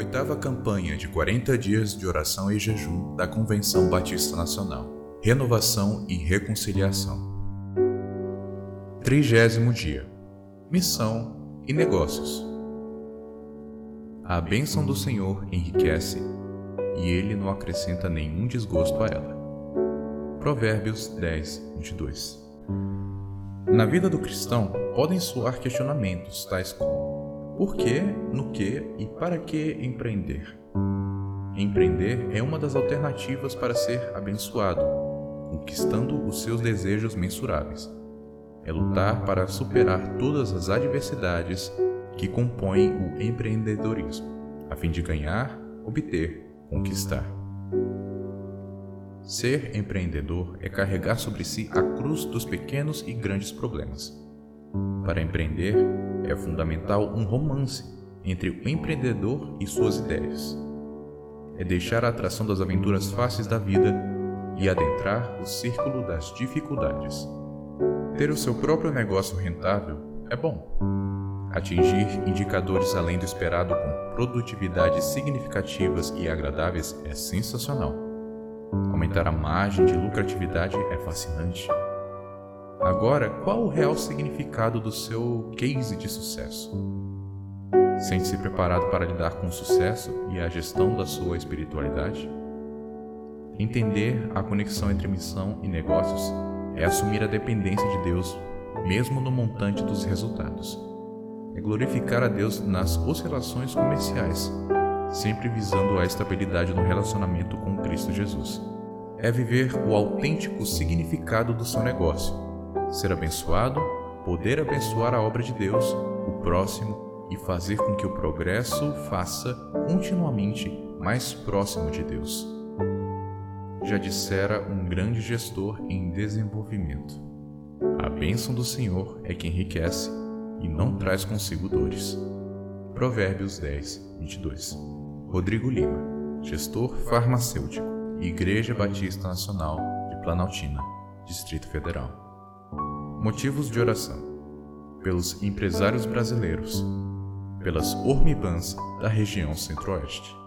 oitava campanha de 40 dias de oração e jejum da Convenção Batista Nacional. Renovação e reconciliação. Trigésimo dia. Missão e negócios. A bênção do Senhor enriquece, e ele não acrescenta nenhum desgosto a ela. Provérbios 10, 22. Na vida do cristão podem soar questionamentos tais como: por que, no que e para que empreender? Empreender é uma das alternativas para ser abençoado, conquistando os seus desejos mensuráveis. É lutar para superar todas as adversidades que compõem o empreendedorismo, a fim de ganhar, obter, conquistar. Ser empreendedor é carregar sobre si a cruz dos pequenos e grandes problemas. Para empreender, é fundamental um romance entre o empreendedor e suas ideias. É deixar a atração das aventuras fáceis da vida e adentrar o círculo das dificuldades. Ter o seu próprio negócio rentável é bom. Atingir indicadores além do esperado com produtividades significativas e agradáveis é sensacional. Aumentar a margem de lucratividade é fascinante. Agora, qual o real significado do seu case de sucesso? Sente-se preparado para lidar com o sucesso e a gestão da sua espiritualidade? Entender a conexão entre missão e negócios é assumir a dependência de Deus, mesmo no montante dos resultados é glorificar a Deus nas oscilações comerciais, sempre visando a estabilidade no relacionamento com Cristo Jesus. É viver o autêntico significado do seu negócio, ser abençoado, poder abençoar a obra de Deus, o próximo e fazer com que o progresso faça continuamente mais próximo de Deus. Já dissera um grande gestor em desenvolvimento. A bênção do Senhor é que enriquece e não traz consigo dores. Provérbios 10, 22. Rodrigo Lima, gestor farmacêutico, Igreja Batista Nacional de Planaltina, Distrito Federal. Motivos de oração: pelos empresários brasileiros, pelas hormibans da região Centro-Oeste.